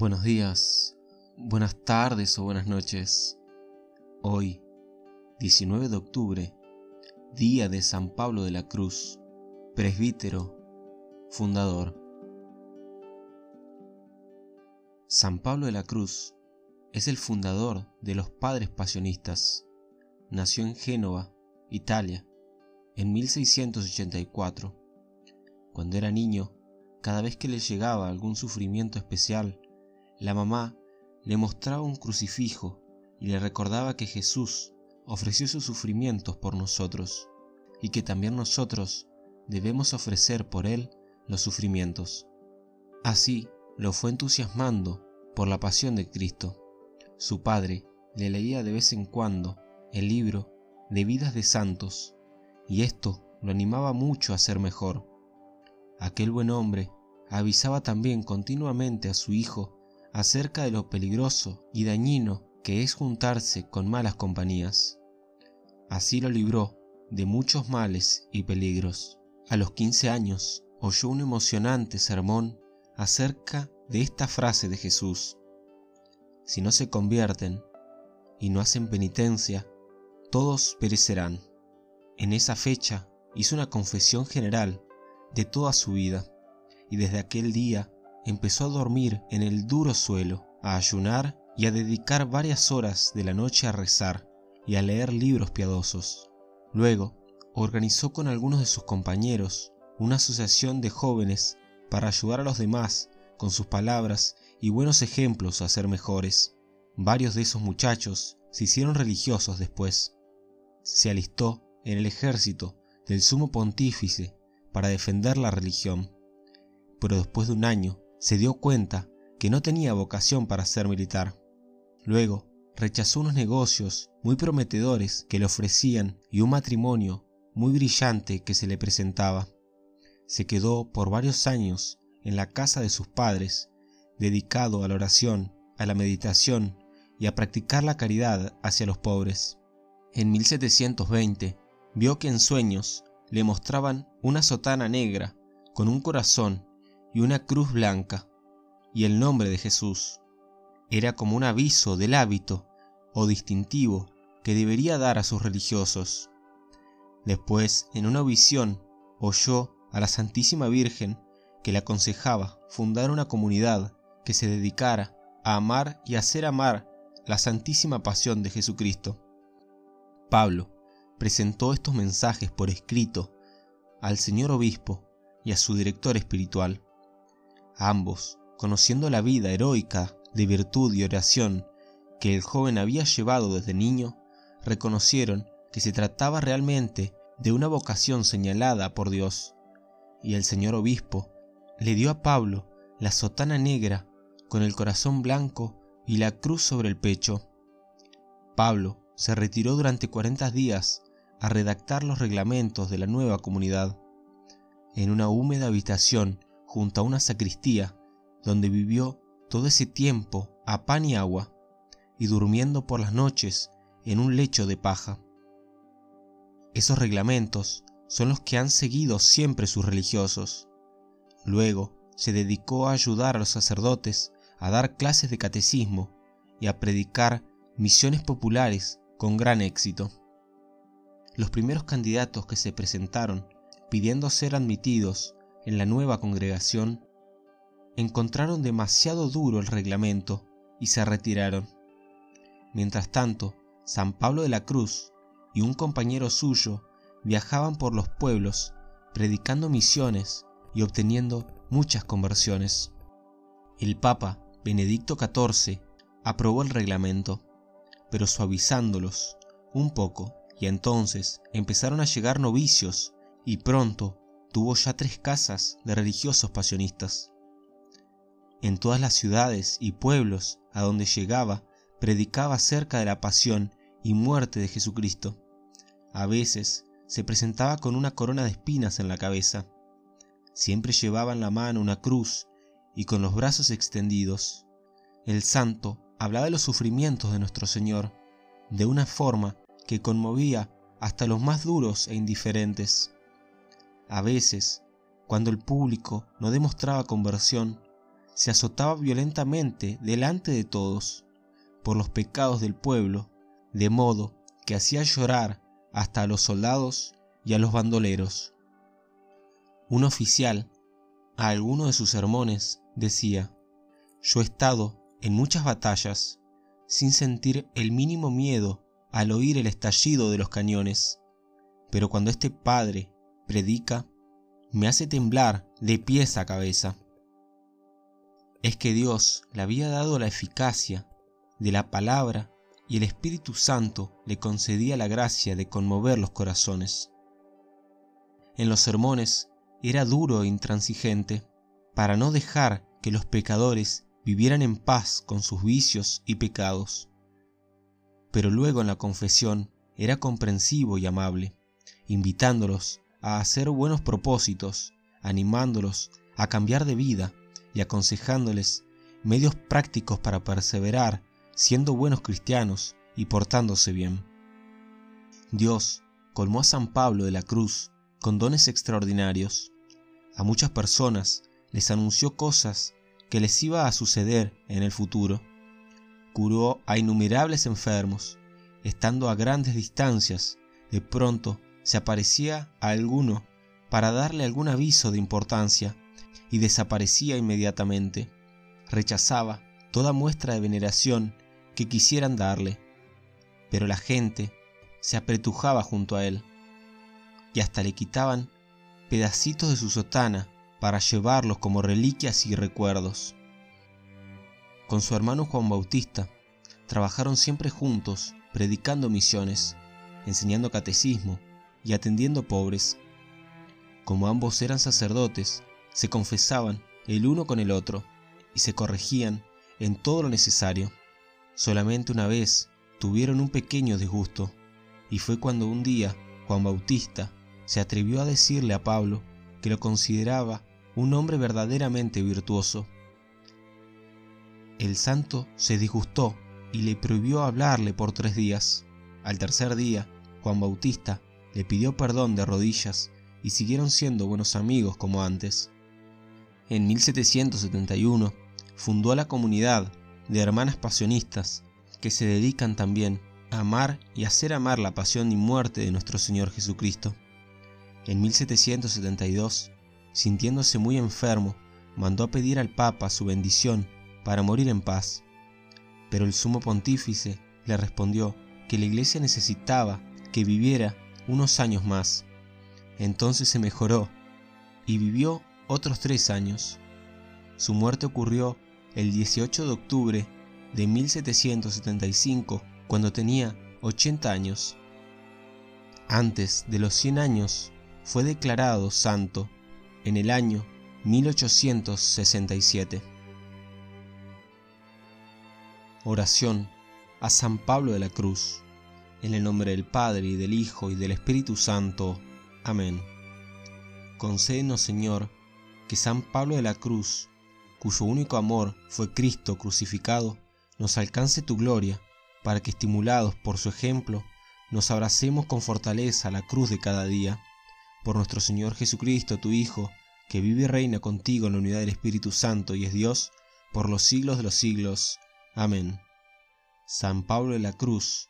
Buenos días, buenas tardes o buenas noches. Hoy, 19 de octubre, día de San Pablo de la Cruz, presbítero, fundador. San Pablo de la Cruz es el fundador de los Padres Pasionistas. Nació en Génova, Italia, en 1684. Cuando era niño, cada vez que le llegaba algún sufrimiento especial, la mamá le mostraba un crucifijo y le recordaba que Jesús ofreció sus sufrimientos por nosotros y que también nosotros debemos ofrecer por Él los sufrimientos. Así lo fue entusiasmando por la pasión de Cristo. Su padre le leía de vez en cuando el libro de vidas de santos y esto lo animaba mucho a ser mejor. Aquel buen hombre avisaba también continuamente a su hijo acerca de lo peligroso y dañino que es juntarse con malas compañías. Así lo libró de muchos males y peligros. A los 15 años oyó un emocionante sermón acerca de esta frase de Jesús. Si no se convierten y no hacen penitencia, todos perecerán. En esa fecha hizo una confesión general de toda su vida y desde aquel día empezó a dormir en el duro suelo, a ayunar y a dedicar varias horas de la noche a rezar y a leer libros piadosos. Luego, organizó con algunos de sus compañeros una asociación de jóvenes para ayudar a los demás con sus palabras y buenos ejemplos a ser mejores. Varios de esos muchachos se hicieron religiosos después. Se alistó en el ejército del sumo pontífice para defender la religión, pero después de un año se dio cuenta que no tenía vocación para ser militar. Luego, rechazó unos negocios muy prometedores que le ofrecían y un matrimonio muy brillante que se le presentaba. Se quedó por varios años en la casa de sus padres, dedicado a la oración, a la meditación y a practicar la caridad hacia los pobres. En 1720 vio que en sueños le mostraban una sotana negra con un corazón y una cruz blanca, y el nombre de Jesús. Era como un aviso del hábito o distintivo que debería dar a sus religiosos. Después, en una visión, oyó a la Santísima Virgen que le aconsejaba fundar una comunidad que se dedicara a amar y hacer amar la Santísima Pasión de Jesucristo. Pablo presentó estos mensajes por escrito al señor obispo y a su director espiritual. Ambos, conociendo la vida heroica de virtud y oración que el joven había llevado desde niño, reconocieron que se trataba realmente de una vocación señalada por Dios, y el señor obispo le dio a Pablo la sotana negra con el corazón blanco y la cruz sobre el pecho. Pablo se retiró durante cuarenta días a redactar los reglamentos de la nueva comunidad. En una húmeda habitación junto a una sacristía, donde vivió todo ese tiempo a pan y agua, y durmiendo por las noches en un lecho de paja. Esos reglamentos son los que han seguido siempre sus religiosos. Luego se dedicó a ayudar a los sacerdotes a dar clases de catecismo y a predicar misiones populares con gran éxito. Los primeros candidatos que se presentaron pidiendo ser admitidos en la nueva congregación, encontraron demasiado duro el reglamento y se retiraron. Mientras tanto, San Pablo de la Cruz y un compañero suyo viajaban por los pueblos predicando misiones y obteniendo muchas conversiones. El Papa Benedicto XIV aprobó el reglamento, pero suavizándolos un poco, y entonces empezaron a llegar novicios y pronto tuvo ya tres casas de religiosos pasionistas. En todas las ciudades y pueblos a donde llegaba, predicaba acerca de la pasión y muerte de Jesucristo. A veces se presentaba con una corona de espinas en la cabeza. Siempre llevaba en la mano una cruz y con los brazos extendidos. El santo hablaba de los sufrimientos de nuestro Señor, de una forma que conmovía hasta los más duros e indiferentes. A veces, cuando el público no demostraba conversión, se azotaba violentamente delante de todos por los pecados del pueblo, de modo que hacía llorar hasta a los soldados y a los bandoleros. Un oficial, a alguno de sus sermones, decía, Yo he estado en muchas batallas sin sentir el mínimo miedo al oír el estallido de los cañones, pero cuando este padre predica, me hace temblar de pies a cabeza. Es que Dios le había dado la eficacia de la palabra y el Espíritu Santo le concedía la gracia de conmover los corazones. En los sermones era duro e intransigente para no dejar que los pecadores vivieran en paz con sus vicios y pecados. Pero luego en la confesión era comprensivo y amable, invitándolos a hacer buenos propósitos, animándolos a cambiar de vida y aconsejándoles medios prácticos para perseverar siendo buenos cristianos y portándose bien. Dios colmó a San Pablo de la cruz con dones extraordinarios. A muchas personas les anunció cosas que les iba a suceder en el futuro. Curó a innumerables enfermos, estando a grandes distancias, de pronto se aparecía a alguno para darle algún aviso de importancia y desaparecía inmediatamente. Rechazaba toda muestra de veneración que quisieran darle, pero la gente se apretujaba junto a él y hasta le quitaban pedacitos de su sotana para llevarlos como reliquias y recuerdos. Con su hermano Juan Bautista trabajaron siempre juntos, predicando misiones, enseñando catecismo y atendiendo pobres. Como ambos eran sacerdotes, se confesaban el uno con el otro y se corregían en todo lo necesario. Solamente una vez tuvieron un pequeño disgusto, y fue cuando un día Juan Bautista se atrevió a decirle a Pablo que lo consideraba un hombre verdaderamente virtuoso. El santo se disgustó y le prohibió hablarle por tres días. Al tercer día, Juan Bautista le pidió perdón de rodillas y siguieron siendo buenos amigos como antes. En 1771 fundó la comunidad de hermanas pasionistas que se dedican también a amar y hacer amar la pasión y muerte de nuestro Señor Jesucristo. En 1772, sintiéndose muy enfermo, mandó a pedir al Papa su bendición para morir en paz. Pero el sumo pontífice le respondió que la iglesia necesitaba que viviera unos años más. Entonces se mejoró y vivió otros tres años. Su muerte ocurrió el 18 de octubre de 1775, cuando tenía 80 años. Antes de los 100 años, fue declarado santo en el año 1867. Oración a San Pablo de la Cruz, en el nombre del Padre y del Hijo y del Espíritu Santo. Amén. Concédenos, Señor, que San Pablo de la Cruz, cuyo único amor fue Cristo crucificado, nos alcance tu gloria, para que estimulados por su ejemplo, nos abracemos con fortaleza a la cruz de cada día. Por nuestro Señor Jesucristo, tu Hijo, que vive y reina contigo en la unidad del Espíritu Santo y es Dios, por los siglos de los siglos. Amén. San Pablo de la Cruz,